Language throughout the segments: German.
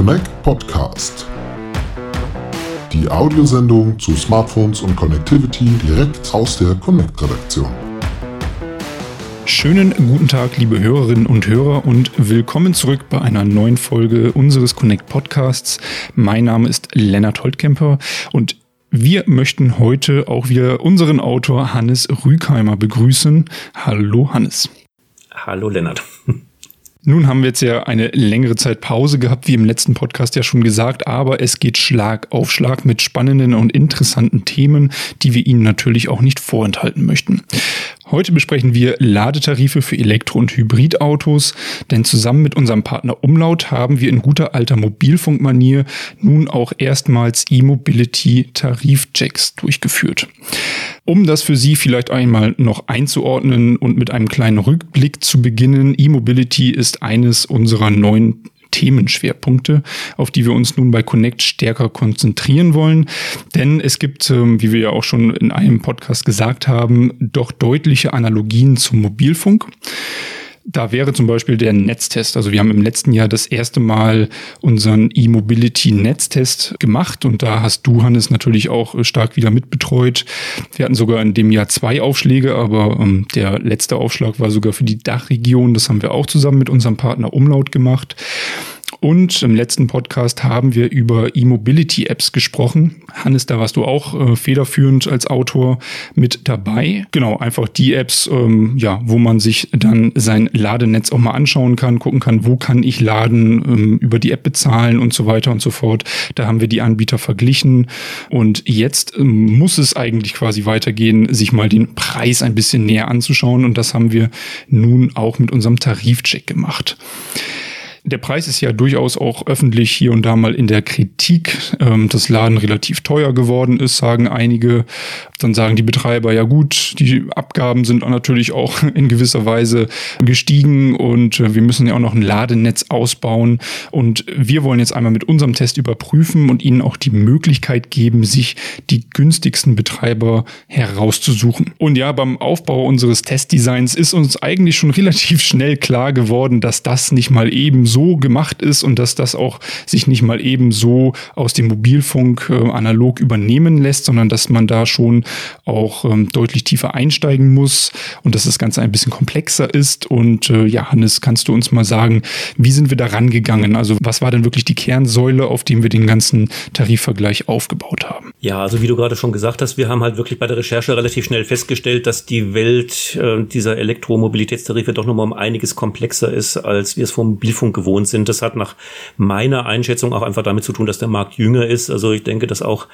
Connect Podcast. Die Audiosendung zu Smartphones und Connectivity direkt aus der Connect-Redaktion. Schönen guten Tag, liebe Hörerinnen und Hörer, und willkommen zurück bei einer neuen Folge unseres Connect Podcasts. Mein Name ist Lennart Holtkemper und wir möchten heute auch wieder unseren Autor Hannes Rügheimer begrüßen. Hallo Hannes. Hallo Lennart. Nun haben wir jetzt ja eine längere Zeit Pause gehabt, wie im letzten Podcast ja schon gesagt, aber es geht Schlag auf Schlag mit spannenden und interessanten Themen, die wir Ihnen natürlich auch nicht vorenthalten möchten. Heute besprechen wir Ladetarife für Elektro- und Hybridautos, denn zusammen mit unserem Partner Umlaut haben wir in guter alter Mobilfunkmanier nun auch erstmals E-Mobility-Tarifchecks durchgeführt. Um das für Sie vielleicht einmal noch einzuordnen und mit einem kleinen Rückblick zu beginnen, E-Mobility ist eines unserer neuen Themenschwerpunkte, auf die wir uns nun bei Connect stärker konzentrieren wollen. Denn es gibt, ähm, wie wir ja auch schon in einem Podcast gesagt haben, doch deutliche Analogien zum Mobilfunk. Da wäre zum Beispiel der Netztest. Also wir haben im letzten Jahr das erste Mal unseren E-Mobility-Netztest gemacht und da hast du, Hannes, natürlich auch stark wieder mitbetreut. Wir hatten sogar in dem Jahr zwei Aufschläge, aber ähm, der letzte Aufschlag war sogar für die Dachregion. Das haben wir auch zusammen mit unserem Partner Umlaut gemacht. Und im letzten Podcast haben wir über E-Mobility-Apps gesprochen. Hannes, da warst du auch äh, federführend als Autor mit dabei. Genau, einfach die Apps, ähm, ja, wo man sich dann sein Ladenetz auch mal anschauen kann, gucken kann, wo kann ich laden, ähm, über die App bezahlen und so weiter und so fort. Da haben wir die Anbieter verglichen. Und jetzt ähm, muss es eigentlich quasi weitergehen, sich mal den Preis ein bisschen näher anzuschauen. Und das haben wir nun auch mit unserem Tarifcheck gemacht. Der Preis ist ja durchaus auch öffentlich hier und da mal in der Kritik, ähm, dass Laden relativ teuer geworden ist, sagen einige. Dann sagen die Betreiber, ja gut, die Abgaben sind natürlich auch in gewisser Weise gestiegen und äh, wir müssen ja auch noch ein Ladenetz ausbauen. Und wir wollen jetzt einmal mit unserem Test überprüfen und Ihnen auch die Möglichkeit geben, sich die günstigsten Betreiber herauszusuchen. Und ja, beim Aufbau unseres Testdesigns ist uns eigentlich schon relativ schnell klar geworden, dass das nicht mal eben so gemacht ist und dass das auch sich nicht mal eben so aus dem Mobilfunk äh, analog übernehmen lässt, sondern dass man da schon auch ähm, deutlich tiefer einsteigen muss und dass das Ganze ein bisschen komplexer ist. Und äh, ja, Hannes, kannst du uns mal sagen, wie sind wir da rangegangen? Also was war denn wirklich die Kernsäule, auf dem wir den ganzen Tarifvergleich aufgebaut haben? Ja, also wie du gerade schon gesagt hast, wir haben halt wirklich bei der Recherche relativ schnell festgestellt, dass die Welt äh, dieser Elektromobilitätstarife doch nochmal um einiges komplexer ist, als wir es vom Mobilfunk gewohnt sind. Das hat nach meiner Einschätzung auch einfach damit zu tun, dass der Markt jünger ist. Also ich denke, dass auch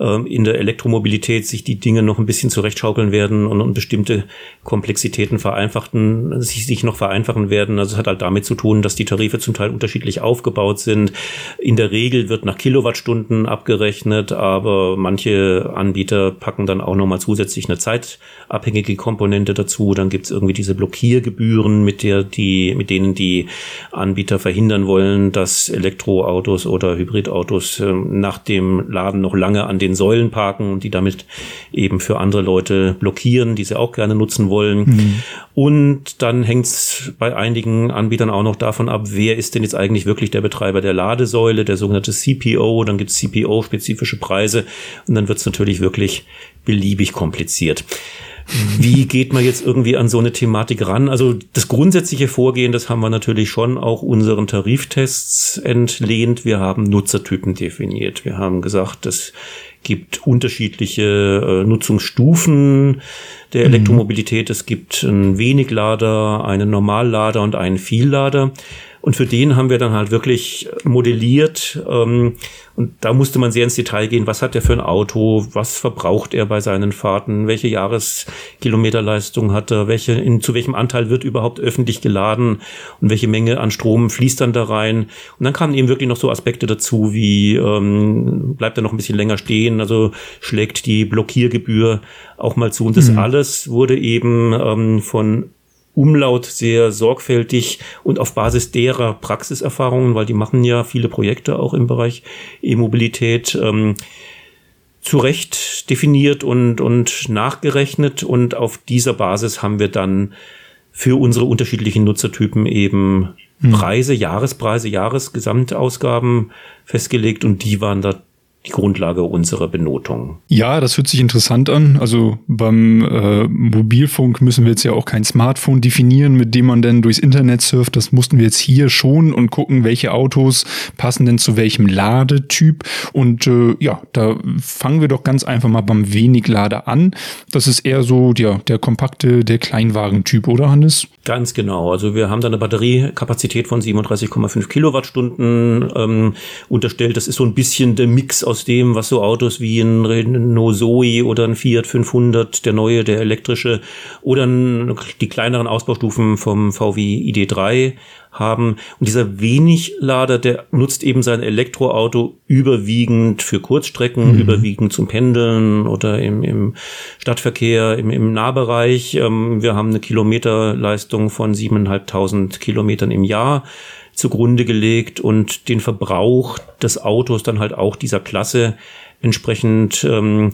ähm, in der Elektromobilität sich die Dinge noch ein bisschen zurechtschaukeln werden und, und bestimmte Komplexitäten vereinfachten, sich, sich noch vereinfachen werden. Also es hat halt damit zu tun, dass die Tarife zum Teil unterschiedlich aufgebaut sind. In der Regel wird nach Kilowattstunden abgerechnet, aber manche Anbieter packen dann auch nochmal zusätzlich eine zeitabhängige Komponente dazu. Dann gibt es irgendwie diese Blockiergebühren, mit der die, mit denen die Anbieter Anbieter verhindern wollen, dass Elektroautos oder Hybridautos äh, nach dem Laden noch lange an den Säulen parken und die damit eben für andere Leute blockieren, die sie auch gerne nutzen wollen. Mhm. Und dann hängt es bei einigen Anbietern auch noch davon ab, wer ist denn jetzt eigentlich wirklich der Betreiber der Ladesäule, der sogenannte CPO. Dann gibt es CPO-spezifische Preise und dann wird es natürlich wirklich beliebig kompliziert. Wie geht man jetzt irgendwie an so eine Thematik ran? Also das grundsätzliche Vorgehen, das haben wir natürlich schon auch unseren Tariftests entlehnt. Wir haben Nutzertypen definiert. Wir haben gesagt, es gibt unterschiedliche äh, Nutzungsstufen der mhm. Elektromobilität. Es gibt einen Weniglader, einen Normallader und einen Viellader. Und für den haben wir dann halt wirklich modelliert. Ähm, und da musste man sehr ins Detail gehen. Was hat er für ein Auto? Was verbraucht er bei seinen Fahrten? Welche Jahreskilometerleistung hat er? Welche, in, zu welchem Anteil wird überhaupt öffentlich geladen? Und welche Menge an Strom fließt dann da rein? Und dann kamen eben wirklich noch so Aspekte dazu, wie ähm, bleibt er noch ein bisschen länger stehen? Also schlägt die Blockiergebühr auch mal zu. Und das mhm. alles wurde eben ähm, von Umlaut sehr sorgfältig und auf Basis derer Praxiserfahrungen, weil die machen ja viele Projekte auch im Bereich E-Mobilität, ähm, zurecht definiert und, und nachgerechnet. Und auf dieser Basis haben wir dann für unsere unterschiedlichen Nutzertypen eben Preise, Jahrespreise, Jahresgesamtausgaben festgelegt und die waren da die Grundlage unserer Benotung. Ja, das hört sich interessant an. Also beim äh, Mobilfunk müssen wir jetzt ja auch kein Smartphone definieren, mit dem man denn durchs Internet surft. Das mussten wir jetzt hier schon und gucken, welche Autos passen denn zu welchem Ladetyp. Und äh, ja, da fangen wir doch ganz einfach mal beim Weniglader an. Das ist eher so ja, der kompakte, der Kleinwagentyp, oder Hannes? Ganz genau. Also wir haben da eine Batteriekapazität von 37,5 Kilowattstunden ähm, unterstellt. Das ist so ein bisschen der Mix aus aus dem, was so Autos wie ein Renault Zoe oder ein Fiat 500, der neue, der elektrische oder die kleineren Ausbaustufen vom VW ID3 haben. Und dieser Weniglader, der nutzt eben sein Elektroauto überwiegend für Kurzstrecken, mhm. überwiegend zum Pendeln oder im, im Stadtverkehr, im, im Nahbereich. Ähm, wir haben eine Kilometerleistung von 7.500 Kilometern im Jahr zugrunde gelegt und den Verbrauch des Autos dann halt auch dieser Klasse entsprechend ähm,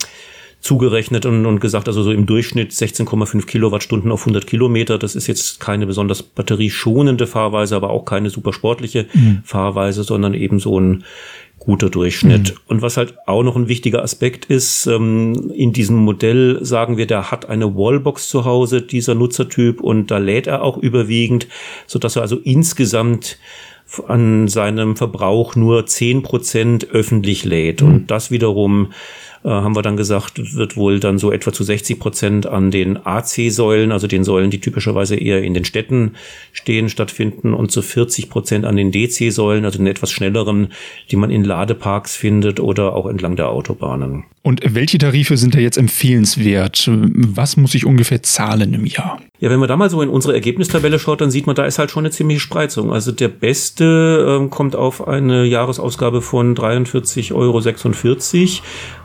zugerechnet und, und gesagt, also so im Durchschnitt 16,5 Kilowattstunden auf 100 Kilometer. Das ist jetzt keine besonders batterieschonende Fahrweise, aber auch keine super sportliche mhm. Fahrweise, sondern eben so ein guter Durchschnitt. Mhm. Und was halt auch noch ein wichtiger Aspekt ist, ähm, in diesem Modell sagen wir, der hat eine Wallbox zu Hause, dieser Nutzertyp, und da lädt er auch überwiegend, so dass er also insgesamt an seinem Verbrauch nur zehn Prozent öffentlich lädt. Mhm. Und das wiederum äh, haben wir dann gesagt, wird wohl dann so etwa zu 60 Prozent an den AC-Säulen, also den Säulen, die typischerweise eher in den Städten stehen, stattfinden und zu 40 Prozent an den DC-Säulen, also den etwas schnelleren, die man in Ladeparks findet oder auch entlang der Autobahnen. Und welche Tarife sind da jetzt empfehlenswert? Was muss ich ungefähr zahlen im Jahr? Ja, wenn man da mal so in unsere Ergebnistabelle schaut, dann sieht man, da ist halt schon eine ziemliche Spreizung. Also der beste ähm, kommt auf eine Jahresausgabe von 43,46 Euro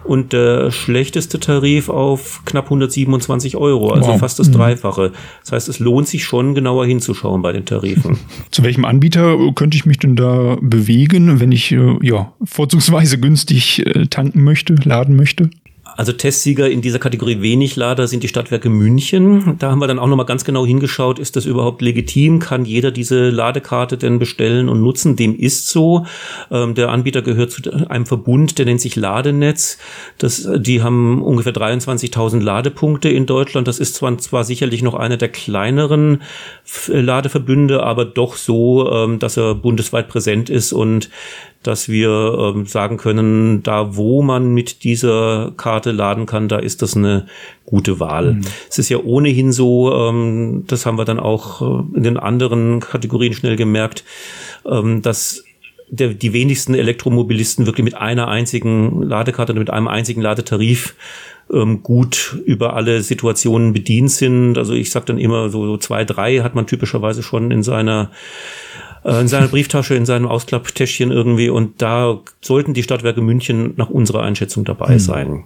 und der schlechteste Tarif auf knapp 127 Euro, also wow. fast das mhm. Dreifache. Das heißt, es lohnt sich schon genauer hinzuschauen bei den Tarifen. Zu welchem Anbieter könnte ich mich denn da bewegen, wenn ich äh, ja vorzugsweise günstig äh, tanken möchte, laden möchte? Also Testsieger in dieser Kategorie wenig Lader sind die Stadtwerke München. Da haben wir dann auch nochmal ganz genau hingeschaut, ist das überhaupt legitim? Kann jeder diese Ladekarte denn bestellen und nutzen? Dem ist so. Ähm, der Anbieter gehört zu einem Verbund, der nennt sich Ladenetz. Das, die haben ungefähr 23.000 Ladepunkte in Deutschland. Das ist zwar, zwar sicherlich noch einer der kleineren Ladeverbünde, aber doch so, ähm, dass er bundesweit präsent ist und dass wir ähm, sagen können, da wo man mit dieser Karte laden kann, da ist das eine gute Wahl. Mhm. Es ist ja ohnehin so, ähm, das haben wir dann auch äh, in den anderen Kategorien schnell gemerkt, ähm, dass der, die wenigsten Elektromobilisten wirklich mit einer einzigen Ladekarte oder mit einem einzigen Ladetarif ähm, gut über alle Situationen bedient sind. Also ich sage dann immer so, so zwei, drei hat man typischerweise schon in seiner äh, in seiner Brieftasche, in seinem Ausklapptäschchen irgendwie. Und da sollten die Stadtwerke München nach unserer Einschätzung dabei hm. sein.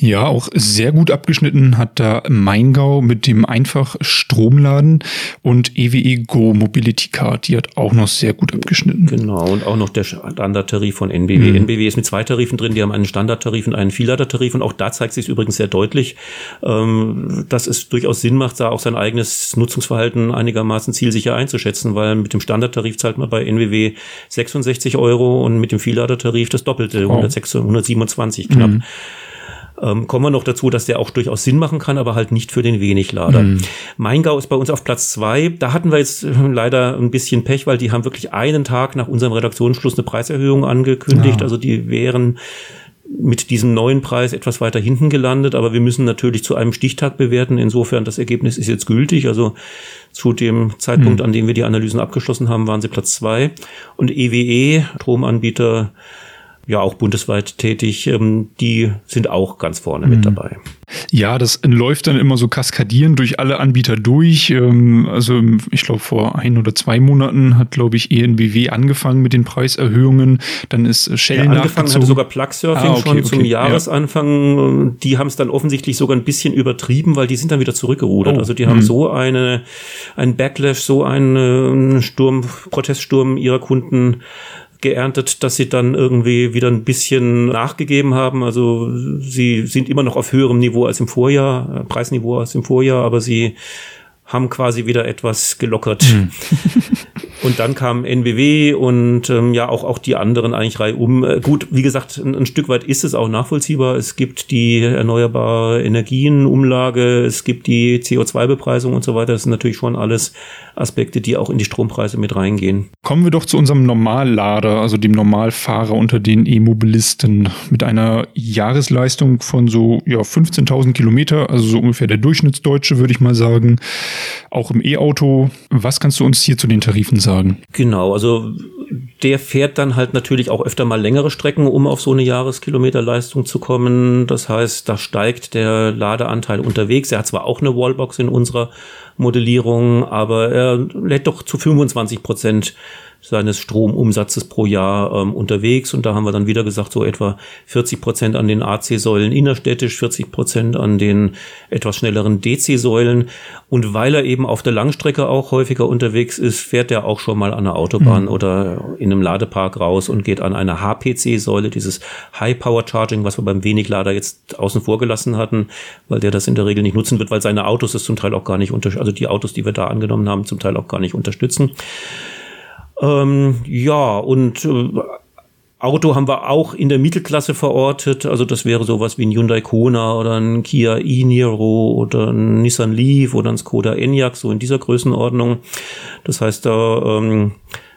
Ja, auch sehr gut abgeschnitten hat da Maingau mit dem einfach Stromladen und EWE Go Mobility Card, die hat auch noch sehr gut abgeschnitten. Genau, und auch noch der Standardtarif von NBW. Mhm. NBW ist mit zwei Tarifen drin, die haben einen Standardtarif und einen Vielladertarif und auch da zeigt sich übrigens sehr deutlich, ähm, dass es durchaus Sinn macht, da auch sein eigenes Nutzungsverhalten einigermaßen zielsicher einzuschätzen, weil mit dem Standardtarif zahlt man bei NWW 66 Euro und mit dem Vielladertarif das Doppelte, oh. 127 knapp. Mhm. Ähm, kommen wir noch dazu, dass der auch durchaus Sinn machen kann, aber halt nicht für den Weniglader. Mhm. Maingau ist bei uns auf Platz zwei. Da hatten wir jetzt äh, leider ein bisschen Pech, weil die haben wirklich einen Tag nach unserem Redaktionsschluss eine Preiserhöhung angekündigt. Ja. Also die wären mit diesem neuen Preis etwas weiter hinten gelandet, aber wir müssen natürlich zu einem Stichtag bewerten. Insofern das Ergebnis ist jetzt gültig. Also zu dem Zeitpunkt, mhm. an dem wir die Analysen abgeschlossen haben, waren sie Platz zwei. Und EWE, Stromanbieter ja auch bundesweit tätig, ähm, die sind auch ganz vorne mhm. mit dabei. Ja, das läuft dann immer so kaskadierend durch alle Anbieter durch. Ähm, also ich glaube, vor ein oder zwei Monaten hat, glaube ich, ENBW angefangen mit den Preiserhöhungen. Dann ist Shell ja, angefangen hatte sogar Plugsurfing ah, okay, schon okay, zum Jahresanfang. Die haben es dann offensichtlich sogar ein bisschen übertrieben, weil die sind dann wieder zurückgerudert. Oh. Also die haben mhm. so eine, ein Backlash, so einen Sturm, Proteststurm ihrer Kunden geerntet, dass sie dann irgendwie wieder ein bisschen nachgegeben haben. Also sie sind immer noch auf höherem Niveau als im Vorjahr, äh, Preisniveau als im Vorjahr, aber sie haben quasi wieder etwas gelockert. Mhm. Und dann kam NBW und ähm, ja auch, auch die anderen eigentlich Reihe um. Äh, gut, wie gesagt, ein, ein, Stück weit ist es auch nachvollziehbar. Es gibt die erneuerbare Energienumlage, es gibt die CO2-Bepreisung und so weiter. Das sind natürlich schon alles Aspekte, die auch in die Strompreise mit reingehen. Kommen wir doch zu unserem Normallader, also dem Normalfahrer unter den E-Mobilisten mit einer Jahresleistung von so ja, 15.000 Kilometer, also so ungefähr der Durchschnittsdeutsche, würde ich mal sagen. Auch im E-Auto. Was kannst du uns hier zu den Tarifen sagen? Genau, also der fährt dann halt natürlich auch öfter mal längere Strecken, um auf so eine Jahreskilometerleistung zu kommen. Das heißt, da steigt der Ladeanteil unterwegs. Er hat zwar auch eine Wallbox in unserer Modellierung, aber er lädt doch zu 25 Prozent seines Stromumsatzes pro Jahr ähm, unterwegs. Und da haben wir dann wieder gesagt, so etwa 40 Prozent an den AC-Säulen innerstädtisch, 40 Prozent an den etwas schnelleren DC-Säulen. Und weil er eben auf der Langstrecke auch häufiger unterwegs ist, fährt er auch schon mal an der Autobahn mhm. oder in einem Ladepark raus und geht an eine HPC-Säule, dieses High Power Charging, was wir beim Weniglader jetzt außen vor gelassen hatten, weil der das in der Regel nicht nutzen wird, weil seine Autos es zum Teil auch gar nicht unter, also die Autos, die wir da angenommen haben, zum Teil auch gar nicht unterstützen. Ähm, ja, und äh, Auto haben wir auch in der Mittelklasse verortet. Also das wäre sowas wie ein Hyundai Kona oder ein Kia e-Niro oder ein Nissan Leaf oder ein Skoda Enyaq, so in dieser Größenordnung. Das heißt, da, ähm,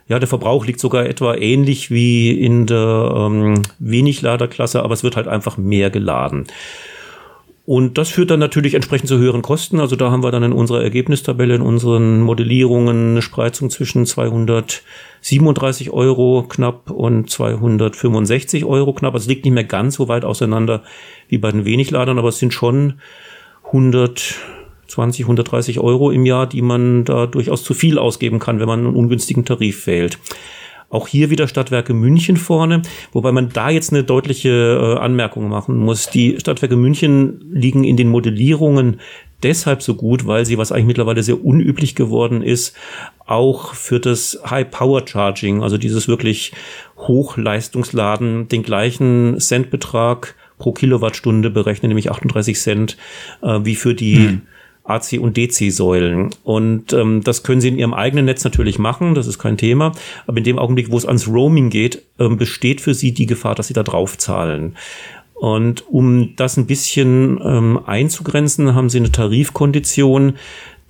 ja, der Verbrauch liegt sogar etwa ähnlich wie in der ähm, Wenigladerklasse, aber es wird halt einfach mehr geladen. Und das führt dann natürlich entsprechend zu höheren Kosten. Also da haben wir dann in unserer Ergebnistabelle, in unseren Modellierungen eine Spreizung zwischen 237 Euro knapp und 265 Euro knapp. Also es liegt nicht mehr ganz so weit auseinander wie bei den Wenigladern, aber es sind schon 120, 130 Euro im Jahr, die man da durchaus zu viel ausgeben kann, wenn man einen ungünstigen Tarif wählt. Auch hier wieder Stadtwerke München vorne, wobei man da jetzt eine deutliche äh, Anmerkung machen muss. Die Stadtwerke München liegen in den Modellierungen deshalb so gut, weil sie, was eigentlich mittlerweile sehr unüblich geworden ist, auch für das High Power Charging, also dieses wirklich Hochleistungsladen, den gleichen Centbetrag pro Kilowattstunde berechnen, nämlich 38 Cent, äh, wie für die hm. AC- und DC-Säulen. Und ähm, das können Sie in Ihrem eigenen Netz natürlich machen, das ist kein Thema. Aber in dem Augenblick, wo es ans Roaming geht, ähm, besteht für Sie die Gefahr, dass Sie da drauf zahlen. Und um das ein bisschen ähm, einzugrenzen, haben Sie eine Tarifkondition,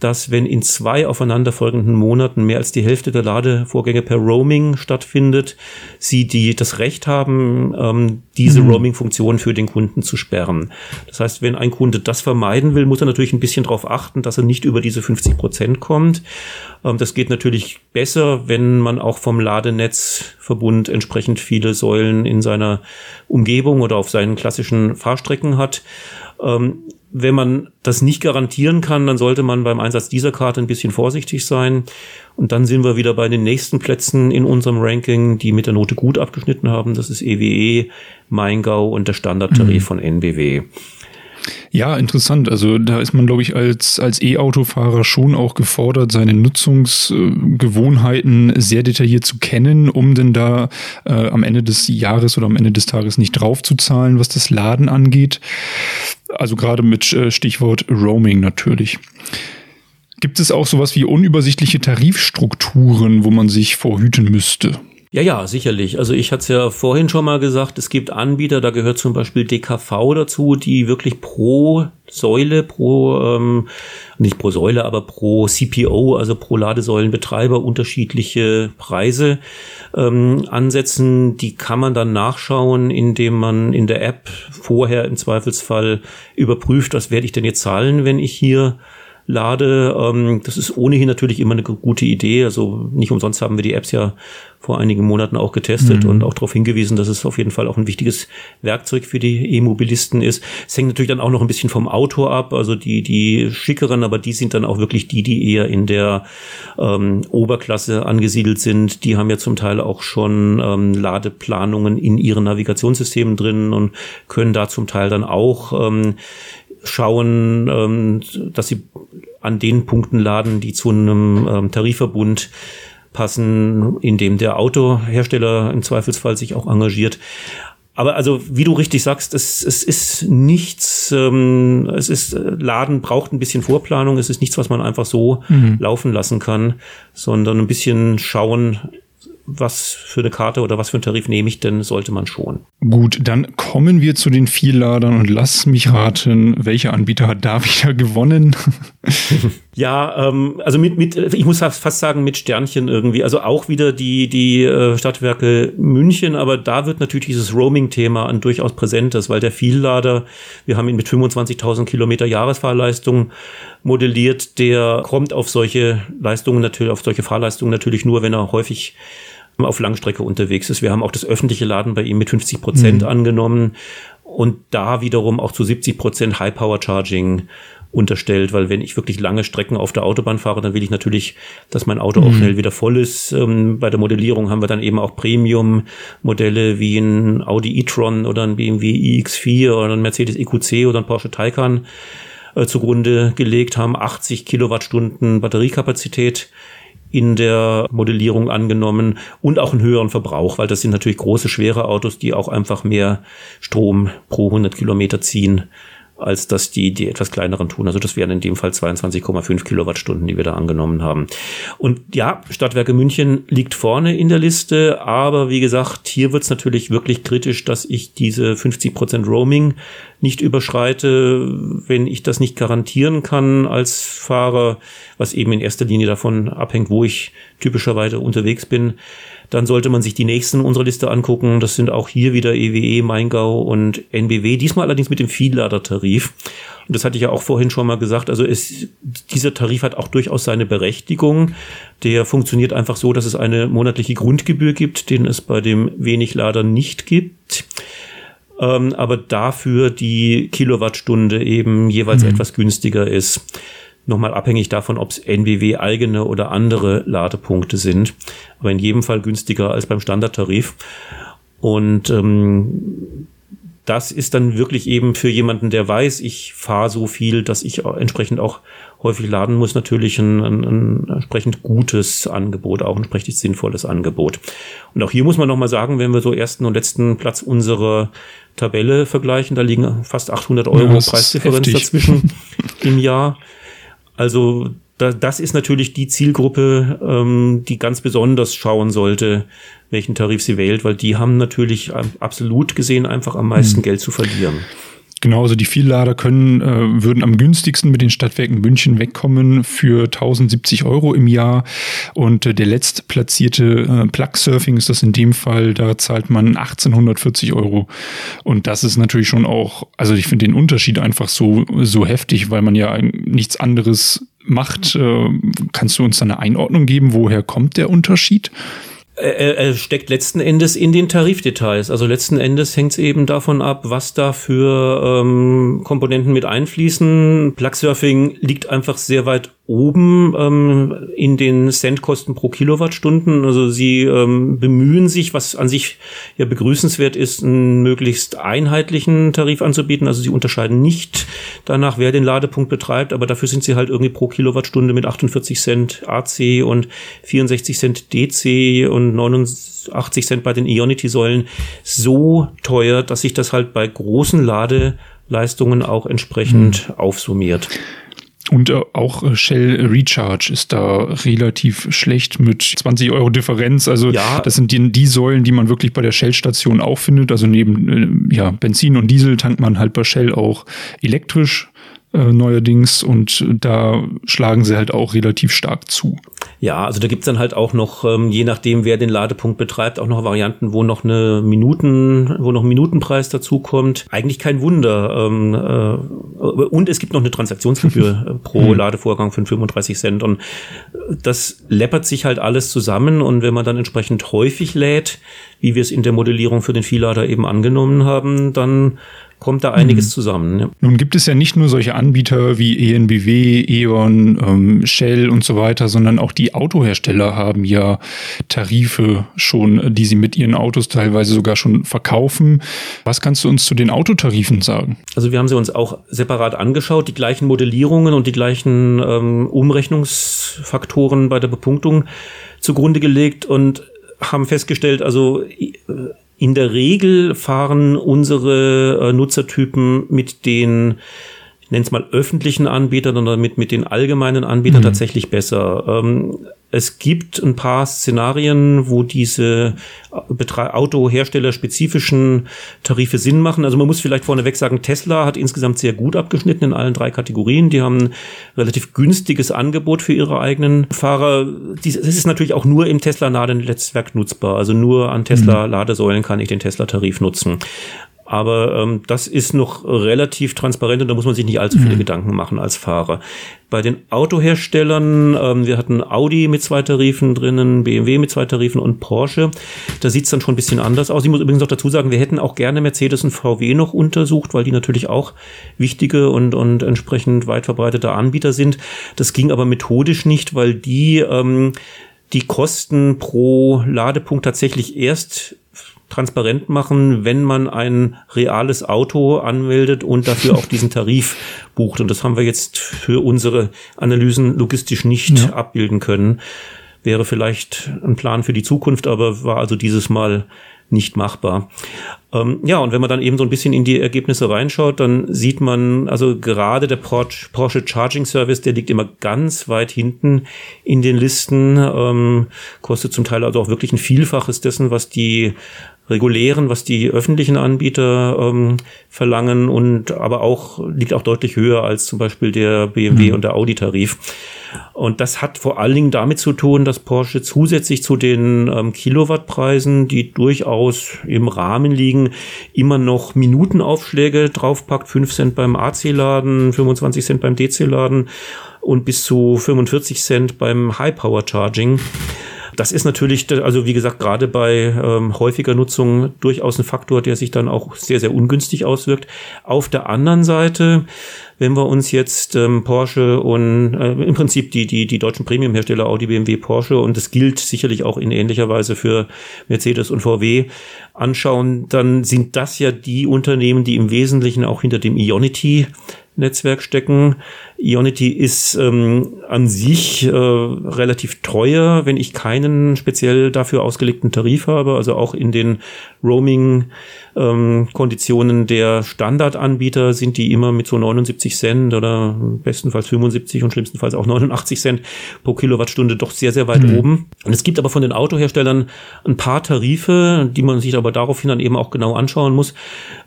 dass wenn in zwei aufeinanderfolgenden Monaten mehr als die Hälfte der Ladevorgänge per Roaming stattfindet, sie die das Recht haben, ähm, diese mhm. Roaming-Funktion für den Kunden zu sperren. Das heißt, wenn ein Kunde das vermeiden will, muss er natürlich ein bisschen darauf achten, dass er nicht über diese 50 Prozent kommt. Ähm, das geht natürlich besser, wenn man auch vom Ladenetzverbund entsprechend viele Säulen in seiner Umgebung oder auf seinen klassischen Fahrstrecken hat. Ähm, wenn man das nicht garantieren kann, dann sollte man beim Einsatz dieser Karte ein bisschen vorsichtig sein. Und dann sind wir wieder bei den nächsten Plätzen in unserem Ranking, die mit der Note gut abgeschnitten haben. Das ist EWE, Maingau und der Standardtarif mhm. von NBW. Ja, interessant. Also da ist man, glaube ich, als, als E-Autofahrer schon auch gefordert, seine Nutzungsgewohnheiten sehr detailliert zu kennen, um denn da äh, am Ende des Jahres oder am Ende des Tages nicht draufzuzahlen, was das Laden angeht. Also gerade mit äh, Stichwort Roaming natürlich. Gibt es auch sowas wie unübersichtliche Tarifstrukturen, wo man sich vorhüten müsste? Ja, ja, sicherlich. Also ich hatte es ja vorhin schon mal gesagt, es gibt Anbieter, da gehört zum Beispiel DKV dazu, die wirklich pro Säule, pro, ähm, nicht pro Säule, aber pro CPO, also pro Ladesäulenbetreiber unterschiedliche Preise ähm, ansetzen. Die kann man dann nachschauen, indem man in der App vorher im Zweifelsfall überprüft, was werde ich denn jetzt zahlen, wenn ich hier lade. Ähm, das ist ohnehin natürlich immer eine gute Idee. Also nicht umsonst haben wir die Apps ja vor einigen Monaten auch getestet mhm. und auch darauf hingewiesen, dass es auf jeden Fall auch ein wichtiges Werkzeug für die E-Mobilisten ist. Es hängt natürlich dann auch noch ein bisschen vom Auto ab. Also die, die schickeren, aber die sind dann auch wirklich die, die eher in der ähm, Oberklasse angesiedelt sind. Die haben ja zum Teil auch schon ähm, Ladeplanungen in ihren Navigationssystemen drin und können da zum Teil dann auch ähm, schauen, ähm, dass sie an den Punkten laden, die zu einem ähm, Tarifverbund passen, in dem der Autohersteller im Zweifelsfall sich auch engagiert. aber also, wie du richtig sagst, es, es ist nichts, ähm, es ist, äh, Laden braucht ein bisschen Vorplanung, es ist nichts, was man einfach so mhm. laufen lassen kann, sondern ein bisschen schauen, was für eine Karte oder was für einen Tarif nehme ich denn, sollte man schon. Gut, dann kommen wir zu den Vielladern und lass mich raten, welcher Anbieter hat da wieder gewonnen? ja, ähm, also mit, mit, ich muss fast sagen, mit Sternchen irgendwie. Also auch wieder die, die äh, Stadtwerke München, aber da wird natürlich dieses Roaming-Thema ein durchaus präsentes, weil der Viellader, wir haben ihn mit 25.000 Kilometer Jahresfahrleistung modelliert, der kommt auf solche Leistungen natürlich, auf solche Fahrleistungen natürlich nur, wenn er häufig auf Langstrecke unterwegs ist. Wir haben auch das öffentliche Laden bei ihm mit 50 Prozent mhm. angenommen und da wiederum auch zu 70 Prozent High Power Charging unterstellt, weil wenn ich wirklich lange Strecken auf der Autobahn fahre, dann will ich natürlich, dass mein Auto mhm. auch schnell wieder voll ist. Ähm, bei der Modellierung haben wir dann eben auch Premium-Modelle wie ein Audi e-tron oder ein BMW iX4 oder ein Mercedes EQC oder ein Porsche Taycan äh, zugrunde gelegt haben, 80 Kilowattstunden Batteriekapazität in der Modellierung angenommen und auch einen höheren Verbrauch, weil das sind natürlich große, schwere Autos, die auch einfach mehr Strom pro 100 Kilometer ziehen als dass die, die etwas kleineren tun. Also das wären in dem Fall 22,5 Kilowattstunden, die wir da angenommen haben. Und ja, Stadtwerke München liegt vorne in der Liste, aber wie gesagt, hier wird es natürlich wirklich kritisch, dass ich diese 50 Prozent Roaming nicht überschreite, wenn ich das nicht garantieren kann als Fahrer, was eben in erster Linie davon abhängt, wo ich typischerweise unterwegs bin dann sollte man sich die nächsten unserer Liste angucken. Das sind auch hier wieder EWE, Maingau und NBW. Diesmal allerdings mit dem Viellader-Tarif. Und das hatte ich ja auch vorhin schon mal gesagt. Also es, dieser Tarif hat auch durchaus seine Berechtigung. Der funktioniert einfach so, dass es eine monatliche Grundgebühr gibt, den es bei dem Wenig-Lader nicht gibt. Ähm, aber dafür die Kilowattstunde eben jeweils mhm. etwas günstiger ist nochmal abhängig davon, ob es NBW eigene oder andere Ladepunkte sind, aber in jedem Fall günstiger als beim Standardtarif. Und ähm, das ist dann wirklich eben für jemanden, der weiß, ich fahre so viel, dass ich entsprechend auch häufig laden muss, natürlich ein, ein, ein entsprechend gutes Angebot, auch ein entsprechend sinnvolles Angebot. Und auch hier muss man nochmal sagen, wenn wir so ersten und letzten Platz unserer Tabelle vergleichen, da liegen fast 800 Euro ja, Preisdifferenz dazwischen im Jahr. Also da, das ist natürlich die Zielgruppe, ähm, die ganz besonders schauen sollte, welchen Tarif sie wählt, weil die haben natürlich absolut gesehen einfach am meisten mhm. Geld zu verlieren. Genau, also die Viellader können, äh, würden am günstigsten mit den Stadtwerken München wegkommen für 1070 Euro im Jahr. Und äh, der letztplatzierte äh, Plug Surfing ist das in dem Fall, da zahlt man 1840 Euro. Und das ist natürlich schon auch, also ich finde den Unterschied einfach so, so heftig, weil man ja nichts anderes macht. Äh, kannst du uns da eine Einordnung geben? Woher kommt der Unterschied? Er, er steckt letzten Endes in den Tarifdetails. Also letzten Endes hängt es eben davon ab, was da für ähm, Komponenten mit einfließen. Plugsurfing liegt einfach sehr weit oben ähm, in den Centkosten pro Kilowattstunden. Also sie ähm, bemühen sich, was an sich ja begrüßenswert ist, einen möglichst einheitlichen Tarif anzubieten. Also sie unterscheiden nicht danach, wer den Ladepunkt betreibt, aber dafür sind sie halt irgendwie pro Kilowattstunde mit 48 Cent AC und 64 Cent DC und 89 Cent bei den Ionity-Säulen so teuer, dass sich das halt bei großen Ladeleistungen auch entsprechend mhm. aufsummiert. Und äh, auch äh, Shell Recharge ist da relativ schlecht mit 20 Euro Differenz. Also ja. das sind die, die Säulen, die man wirklich bei der Shell-Station auch findet. Also neben äh, ja, Benzin und Diesel tankt man halt bei Shell auch elektrisch äh, neuerdings und da schlagen sie halt auch relativ stark zu. Ja, also da gibt's dann halt auch noch, ähm, je nachdem, wer den Ladepunkt betreibt, auch noch Varianten, wo noch eine Minuten, wo noch ein Minutenpreis dazukommt. Eigentlich kein Wunder. Ähm, äh, und es gibt noch eine Transaktionsgebühr äh, pro hm. Ladevorgang von 35 Cent. Und das läppert sich halt alles zusammen. Und wenn man dann entsprechend häufig lädt, wie wir es in der Modellierung für den Viellader eben angenommen haben, dann kommt da einiges mhm. zusammen. Ja. Nun gibt es ja nicht nur solche Anbieter wie ENBW, E.ON, ähm, Shell und so weiter, sondern auch die Autohersteller haben ja Tarife schon, die sie mit ihren Autos teilweise sogar schon verkaufen. Was kannst du uns zu den Autotarifen sagen? Also wir haben sie uns auch separat angeschaut, die gleichen Modellierungen und die gleichen ähm, Umrechnungsfaktoren bei der Bepunktung zugrunde gelegt und haben festgestellt, also in der Regel fahren unsere äh, Nutzertypen mit den ich nenne es mal öffentlichen Anbietern oder mit, mit den allgemeinen Anbietern mhm. tatsächlich besser. Ähm, es gibt ein paar Szenarien, wo diese Autohersteller-spezifischen Tarife Sinn machen. Also man muss vielleicht vorneweg sagen, Tesla hat insgesamt sehr gut abgeschnitten in allen drei Kategorien. Die haben ein relativ günstiges Angebot für ihre eigenen Fahrer. Das ist natürlich auch nur im Tesla-Ladenetzwerk nutzbar. Also nur an Tesla-Ladesäulen kann ich den Tesla-Tarif nutzen. Aber ähm, das ist noch relativ transparent und da muss man sich nicht allzu viele mhm. Gedanken machen als Fahrer. Bei den Autoherstellern, ähm, wir hatten Audi mit zwei Tarifen drinnen, BMW mit zwei Tarifen und Porsche. Da sieht's dann schon ein bisschen anders aus. Ich muss übrigens auch dazu sagen, wir hätten auch gerne Mercedes und VW noch untersucht, weil die natürlich auch wichtige und, und entsprechend weit verbreitete Anbieter sind. Das ging aber methodisch nicht, weil die ähm, die Kosten pro Ladepunkt tatsächlich erst transparent machen, wenn man ein reales Auto anmeldet und dafür auch diesen Tarif bucht. Und das haben wir jetzt für unsere Analysen logistisch nicht ja. abbilden können. Wäre vielleicht ein Plan für die Zukunft, aber war also dieses Mal nicht machbar. Ähm, ja, und wenn man dann eben so ein bisschen in die Ergebnisse reinschaut, dann sieht man, also gerade der Porsche Charging Service, der liegt immer ganz weit hinten in den Listen, ähm, kostet zum Teil also auch wirklich ein Vielfaches dessen, was die regulären, was die öffentlichen Anbieter ähm, verlangen und aber auch liegt auch deutlich höher als zum Beispiel der BMW mhm. und der Audi-Tarif. Und das hat vor allen Dingen damit zu tun, dass Porsche zusätzlich zu den ähm, Kilowattpreisen, die durchaus im Rahmen liegen, immer noch Minutenaufschläge draufpackt. 5 Cent beim AC-Laden, 25 Cent beim DC-Laden und bis zu 45 Cent beim High-Power-Charging. Das ist natürlich, also wie gesagt, gerade bei ähm, häufiger Nutzung durchaus ein Faktor, der sich dann auch sehr, sehr ungünstig auswirkt. Auf der anderen Seite, wenn wir uns jetzt ähm, Porsche und äh, im Prinzip die, die, die deutschen Premium-Hersteller Audi, BMW, Porsche und das gilt sicherlich auch in ähnlicher Weise für Mercedes und VW anschauen, dann sind das ja die Unternehmen, die im Wesentlichen auch hinter dem Ionity Netzwerk stecken. Ionity ist ähm, an sich äh, relativ teuer, wenn ich keinen speziell dafür ausgelegten Tarif habe. Also auch in den Roaming-Konditionen ähm, der Standardanbieter sind die immer mit so 79 Cent oder bestenfalls 75 und schlimmstenfalls auch 89 Cent pro Kilowattstunde doch sehr, sehr weit mhm. oben. Und es gibt aber von den Autoherstellern ein paar Tarife, die man sich aber daraufhin dann eben auch genau anschauen muss,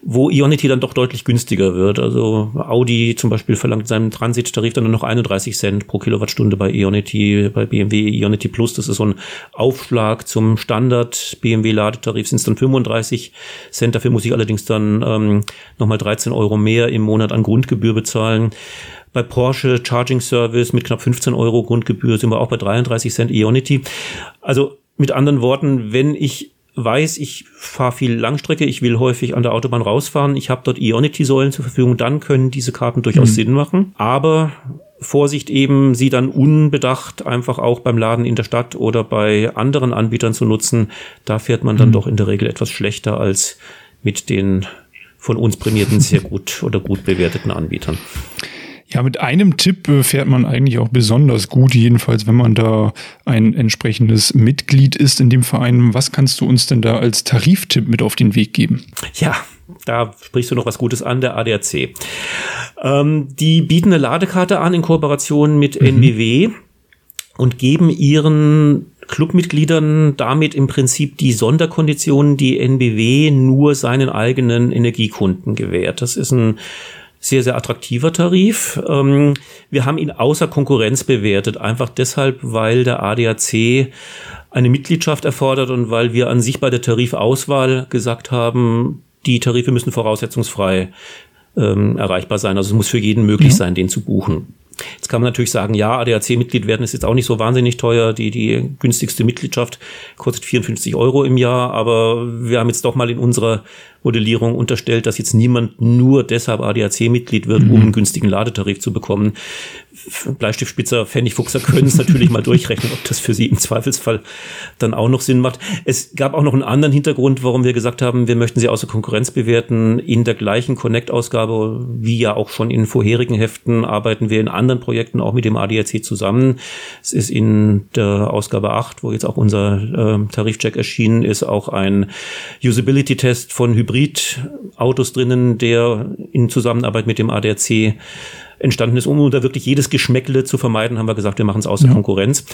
wo Ionity dann doch deutlich günstiger wird. Also Audi zum Beispiel verlangt seinem Transittarif dann nur noch 31 Cent pro Kilowattstunde bei Ionity, bei BMW Ionity Plus. Das ist so ein Aufschlag zum Standard BMW Ladetarif sind es dann 35 Cent. Dafür muss ich allerdings dann ähm, nochmal 13 Euro mehr im Monat an Grundgebühr bezahlen. Bei Porsche Charging Service mit knapp 15 Euro Grundgebühr sind wir auch bei 33 Cent Ionity. Also mit anderen Worten, wenn ich weiß, ich fahre viel Langstrecke, ich will häufig an der Autobahn rausfahren, ich habe dort Ionity-Säulen zur Verfügung, dann können diese Karten durchaus mhm. Sinn machen. Aber Vorsicht eben, sie dann unbedacht einfach auch beim Laden in der Stadt oder bei anderen Anbietern zu nutzen, da fährt man dann mhm. doch in der Regel etwas schlechter als mit den von uns prämierten sehr gut oder gut bewerteten Anbietern. Ja, mit einem Tipp äh, fährt man eigentlich auch besonders gut, jedenfalls wenn man da ein entsprechendes Mitglied ist in dem Verein. Was kannst du uns denn da als Tariftipp mit auf den Weg geben? Ja, da sprichst du noch was Gutes an, der ADAC. Ähm, die bieten eine Ladekarte an in Kooperation mit mhm. NBW und geben ihren Clubmitgliedern damit im Prinzip die Sonderkonditionen, die NBW nur seinen eigenen Energiekunden gewährt. Das ist ein sehr, sehr attraktiver Tarif. Ähm, wir haben ihn außer Konkurrenz bewertet, einfach deshalb, weil der ADAC eine Mitgliedschaft erfordert und weil wir an sich bei der Tarifauswahl gesagt haben, die Tarife müssen voraussetzungsfrei ähm, erreichbar sein. Also es muss für jeden möglich ja. sein, den zu buchen. Jetzt kann man natürlich sagen, ja, ADAC-Mitglied werden ist jetzt auch nicht so wahnsinnig teuer. Die, die günstigste Mitgliedschaft kostet 54 Euro im Jahr, aber wir haben jetzt doch mal in unserer Modellierung unterstellt, dass jetzt niemand nur deshalb ADAC-Mitglied wird, um mhm. einen günstigen Ladetarif zu bekommen. Bleistiftspitzer, Pfennigfuchser können es natürlich mal durchrechnen, ob das für sie im Zweifelsfall dann auch noch Sinn macht. Es gab auch noch einen anderen Hintergrund, warum wir gesagt haben, wir möchten sie außer Konkurrenz bewerten. In der gleichen Connect-Ausgabe, wie ja auch schon in vorherigen Heften, arbeiten wir in anderen Projekten auch mit dem ADAC zusammen. Es ist in der Ausgabe 8, wo jetzt auch unser äh, Tarifcheck erschienen ist, auch ein Usability-Test von Hybrid-Autos drinnen, der in Zusammenarbeit mit dem ADAC entstanden ist, um da wirklich jedes Geschmäckle zu vermeiden, haben wir gesagt, wir machen es außer ja. Konkurrenz.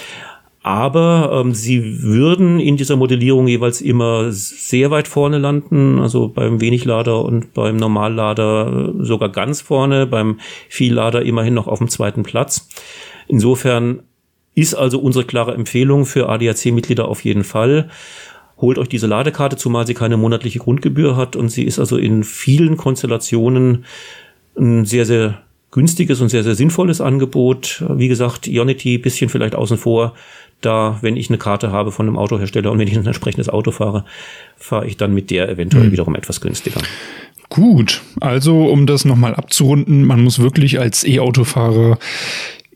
Aber ähm, sie würden in dieser Modellierung jeweils immer sehr weit vorne landen, also beim Weniglader und beim Normallader sogar ganz vorne, beim Viellader immerhin noch auf dem zweiten Platz. Insofern ist also unsere klare Empfehlung für ADAC-Mitglieder auf jeden Fall. Holt euch diese Ladekarte, zumal sie keine monatliche Grundgebühr hat und sie ist also in vielen Konstellationen ein sehr, sehr günstiges und sehr, sehr sinnvolles Angebot. Wie gesagt, Ionity bisschen vielleicht außen vor. Da, wenn ich eine Karte habe von einem Autohersteller und wenn ich ein entsprechendes Auto fahre, fahre ich dann mit der eventuell mhm. wiederum etwas günstiger. Gut, also um das nochmal abzurunden, man muss wirklich als E-Autofahrer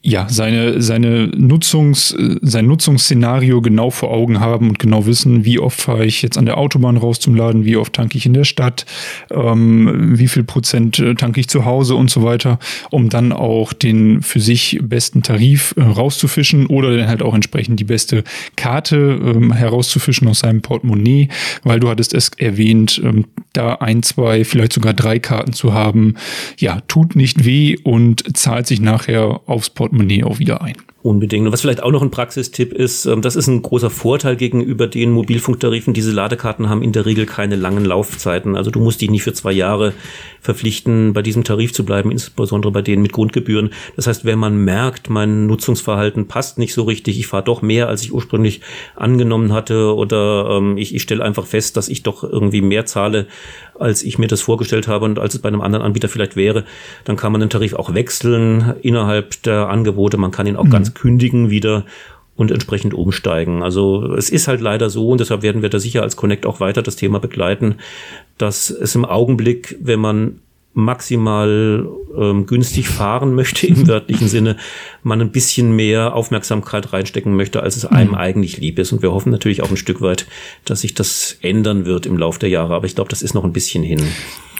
ja, seine, seine Nutzungs, sein Nutzungsszenario genau vor Augen haben und genau wissen, wie oft fahre ich jetzt an der Autobahn raus zum Laden, wie oft tanke ich in der Stadt, ähm, wie viel Prozent äh, tanke ich zu Hause und so weiter, um dann auch den für sich besten Tarif äh, rauszufischen oder dann halt auch entsprechend die beste Karte ähm, herauszufischen aus seinem Portemonnaie, weil du hattest es erwähnt, ähm, da ein, zwei, vielleicht sogar drei Karten zu haben, ja, tut nicht weh und zahlt sich nachher aufs Portemonnaie Portemonnaie auch wieder ein. Unbedingt. Und was vielleicht auch noch ein Praxistipp ist, ähm, das ist ein großer Vorteil gegenüber den Mobilfunktarifen. Diese Ladekarten haben in der Regel keine langen Laufzeiten. Also du musst dich nicht für zwei Jahre verpflichten, bei diesem Tarif zu bleiben, insbesondere bei denen mit Grundgebühren. Das heißt, wenn man merkt, mein Nutzungsverhalten passt nicht so richtig, ich fahre doch mehr, als ich ursprünglich angenommen hatte, oder ähm, ich, ich stelle einfach fest, dass ich doch irgendwie mehr zahle, als ich mir das vorgestellt habe und als es bei einem anderen Anbieter vielleicht wäre, dann kann man den Tarif auch wechseln innerhalb der Angebote. Man kann ihn auch mhm. ganz kündigen wieder und entsprechend umsteigen. Also es ist halt leider so, und deshalb werden wir da sicher als Connect auch weiter das Thema begleiten, dass es im Augenblick, wenn man maximal ähm, günstig fahren möchte im wörtlichen Sinne, man ein bisschen mehr Aufmerksamkeit reinstecken möchte, als es einem mhm. eigentlich lieb ist. Und wir hoffen natürlich auch ein Stück weit, dass sich das ändern wird im Laufe der Jahre. Aber ich glaube, das ist noch ein bisschen hin.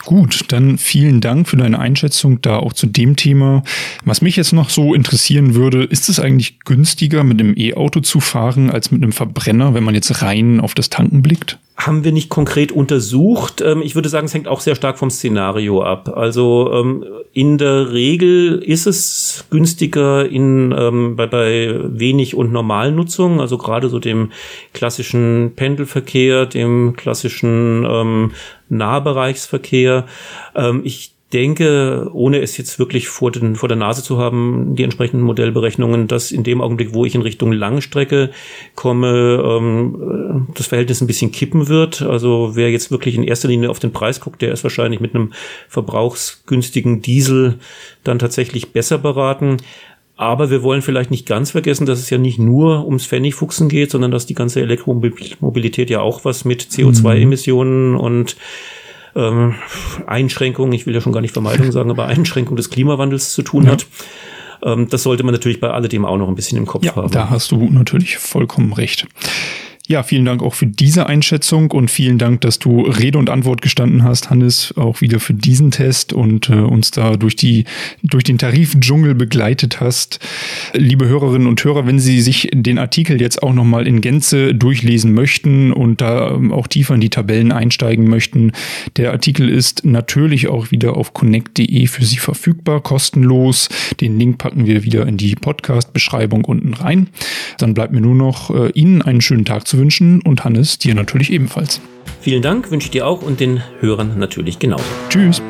Gut, dann vielen Dank für deine Einschätzung da auch zu dem Thema. Was mich jetzt noch so interessieren würde, ist es eigentlich günstiger, mit einem E-Auto zu fahren, als mit einem Verbrenner, wenn man jetzt rein auf das Tanken blickt? Haben wir nicht konkret untersucht. Ähm, ich würde sagen, es hängt auch sehr stark vom Szenario ab. Also ähm, in der Regel ist es günstiger in, ähm, bei, bei wenig und normalen Nutzung, also gerade so dem klassischen Pendelverkehr, dem klassischen Nahbereichsverkehr. Ich denke, ohne es jetzt wirklich vor, den, vor der Nase zu haben, die entsprechenden Modellberechnungen, dass in dem Augenblick, wo ich in Richtung Langstrecke komme, ähm, das Verhältnis ein bisschen kippen wird. Also wer jetzt wirklich in erster Linie auf den Preis guckt, der ist wahrscheinlich mit einem verbrauchsgünstigen Diesel dann tatsächlich besser beraten. Aber wir wollen vielleicht nicht ganz vergessen, dass es ja nicht nur ums Pfennigfuchsen geht, sondern dass die ganze Elektromobilität ja auch was mit CO2-Emissionen mhm. und ähm, Einschränkung, ich will ja schon gar nicht Vermeidung sagen, aber Einschränkung des Klimawandels zu tun ja. hat. Ähm, das sollte man natürlich bei alledem auch noch ein bisschen im Kopf ja, haben. Da hast du natürlich vollkommen recht. Ja, vielen Dank auch für diese Einschätzung und vielen Dank, dass du Rede und Antwort gestanden hast, Hannes, auch wieder für diesen Test und äh, uns da durch die durch den Tarifdschungel begleitet hast. Liebe Hörerinnen und Hörer, wenn Sie sich den Artikel jetzt auch noch mal in Gänze durchlesen möchten und da ähm, auch tiefer in die Tabellen einsteigen möchten, der Artikel ist natürlich auch wieder auf connect.de für Sie verfügbar, kostenlos. Den Link packen wir wieder in die Podcast Beschreibung unten rein. Dann bleibt mir nur noch äh, Ihnen einen schönen Tag zu wünschen und Hannes dir natürlich ebenfalls. Vielen Dank, wünsche ich dir auch und den Hörern natürlich genauso. Tschüss.